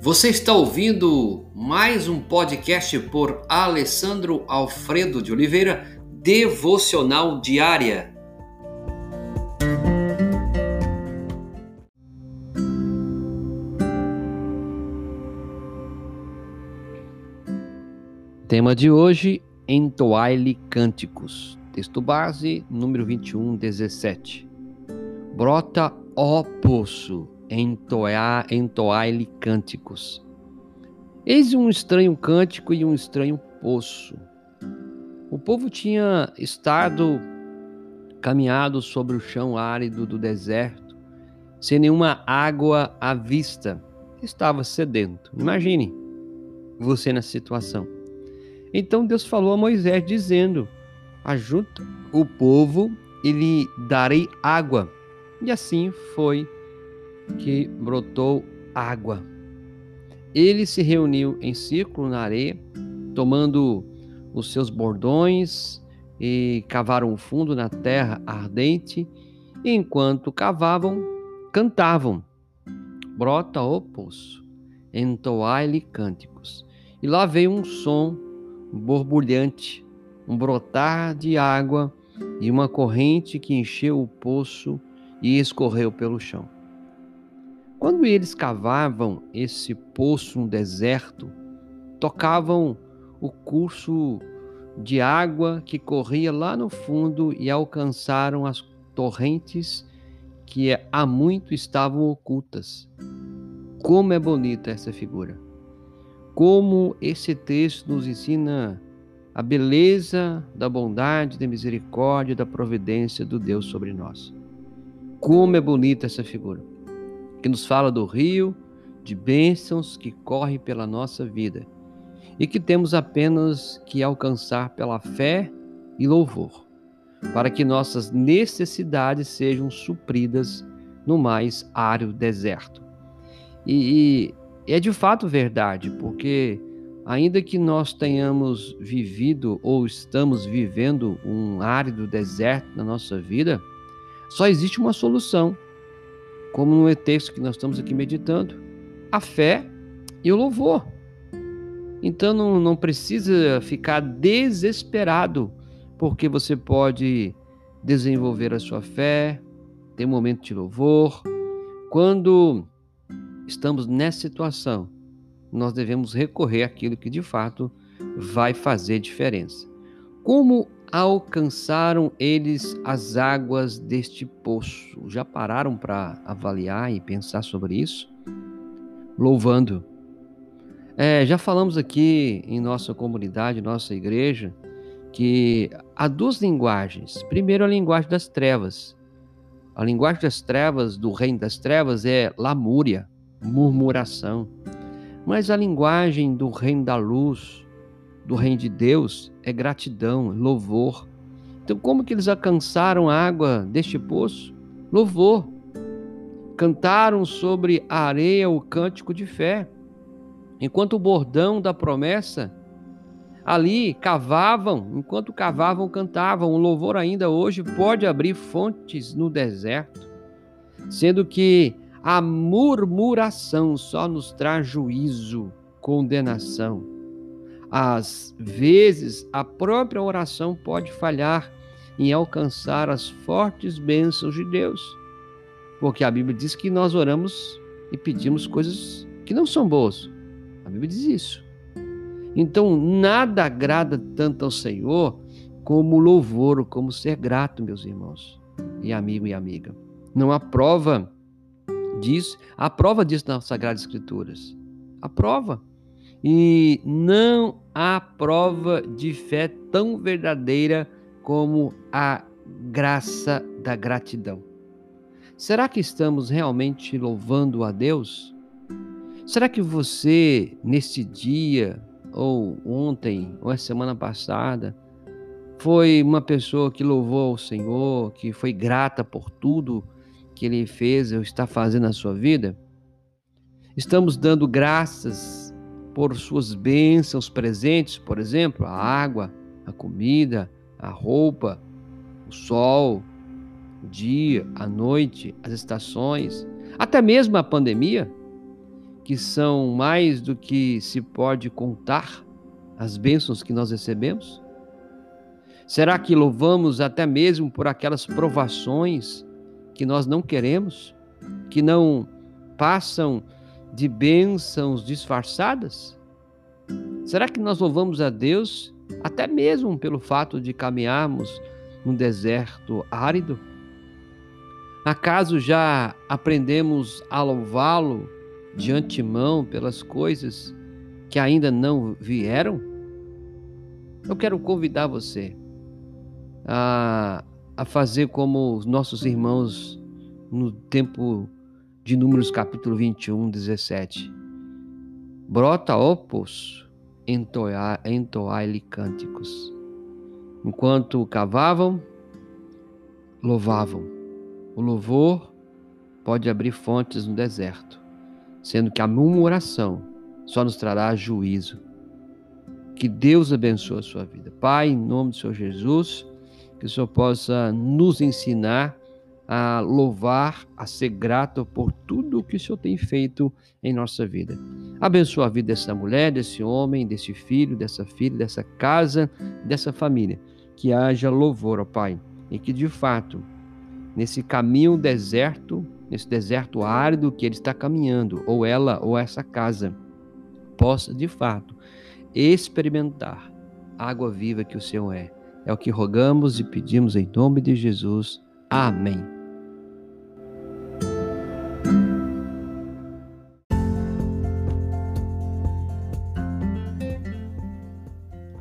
Você está ouvindo mais um podcast por Alessandro Alfredo de Oliveira, Devocional Diária. Tema de hoje: Entoai-lhe cânticos. Texto base, número 21, 17. Brota, ó poço, entoai-lhe cânticos. Eis um estranho cântico e um estranho poço. O povo tinha estado caminhado sobre o chão árido do deserto, sem nenhuma água à vista. Estava sedento. Imagine você nessa situação. Então Deus falou a Moisés, dizendo: Ajunta o povo e lhe darei água. E assim foi que brotou água. Ele se reuniu em círculo na areia, tomando os seus bordões e cavaram fundo na terra ardente, e enquanto cavavam, cantavam. Brota o poço, entoai-lhe cânticos. E lá veio um som borbulhante, um brotar de água e uma corrente que encheu o poço e escorreu pelo chão. Quando eles cavavam esse poço no deserto, tocavam o curso de água que corria lá no fundo e alcançaram as torrentes que há muito estavam ocultas. Como é bonita essa figura! Como esse texto nos ensina a beleza da bondade, da misericórdia, da providência do Deus sobre nós. Como é bonita essa figura! Que nos fala do rio de bênçãos que corre pela nossa vida e que temos apenas que alcançar pela fé e louvor, para que nossas necessidades sejam supridas no mais árido deserto. E, e é de fato verdade, porque ainda que nós tenhamos vivido ou estamos vivendo um árido deserto na nossa vida, só existe uma solução como no texto que nós estamos aqui meditando, a fé e o louvor. Então não, não precisa ficar desesperado, porque você pode desenvolver a sua fé, ter um momento de louvor. Quando estamos nessa situação, nós devemos recorrer àquilo que de fato vai fazer diferença. Como alcançaram eles as águas deste poço? Já pararam para avaliar e pensar sobre isso? Louvando. É, já falamos aqui em nossa comunidade, nossa igreja, que há duas linguagens. Primeiro, a linguagem das trevas. A linguagem das trevas, do reino das trevas, é lamúria, murmuração. Mas a linguagem do reino da luz, do reino de Deus é gratidão, louvor. Então, como que eles alcançaram a água deste poço? Louvor. Cantaram sobre a areia o cântico de fé. Enquanto o bordão da promessa ali cavavam, enquanto cavavam, cantavam. O louvor ainda hoje pode abrir fontes no deserto, sendo que a murmuração só nos traz juízo, condenação. Às vezes, a própria oração pode falhar em alcançar as fortes bênçãos de Deus, porque a Bíblia diz que nós oramos e pedimos coisas que não são boas. A Bíblia diz isso. Então, nada agrada tanto ao Senhor como louvor, como ser grato, meus irmãos, e amigo e amiga. Não há prova disso, há prova disso nas Sagradas Escrituras. A prova. E não há prova de fé tão verdadeira como a graça da gratidão. Será que estamos realmente louvando a Deus? Será que você, nesse dia, ou ontem, ou a semana passada, foi uma pessoa que louvou ao Senhor, que foi grata por tudo que Ele fez ou está fazendo na sua vida? Estamos dando graças por suas bênçãos presentes, por exemplo, a água, a comida, a roupa, o sol, o dia, a noite, as estações, até mesmo a pandemia, que são mais do que se pode contar as bênçãos que nós recebemos? Será que louvamos até mesmo por aquelas provações que nós não queremos, que não passam de bênçãos disfarçadas? Será que nós louvamos a Deus até mesmo pelo fato de caminharmos num deserto árido? Acaso já aprendemos a louvá-lo de antemão pelas coisas que ainda não vieram? Eu quero convidar você a, a fazer como os nossos irmãos no tempo de Números capítulo 21, 17. Brota, poço, entoai-lhe cânticos. Enquanto cavavam, louvavam. O louvor pode abrir fontes no deserto, sendo que a murmuração só nos trará juízo. Que Deus abençoe a sua vida. Pai, em nome do Senhor Jesus, que o Senhor possa nos ensinar a louvar, a ser grato por tudo o que o Senhor tem feito em nossa vida. Abençoa a vida dessa mulher, desse homem, desse filho, dessa filha, dessa casa, dessa família. Que haja louvor, ó Pai, e que de fato, nesse caminho deserto, nesse deserto árido que ele está caminhando, ou ela ou essa casa, possa de fato experimentar a água viva que o Senhor é é o que rogamos e pedimos em nome de Jesus. Amém.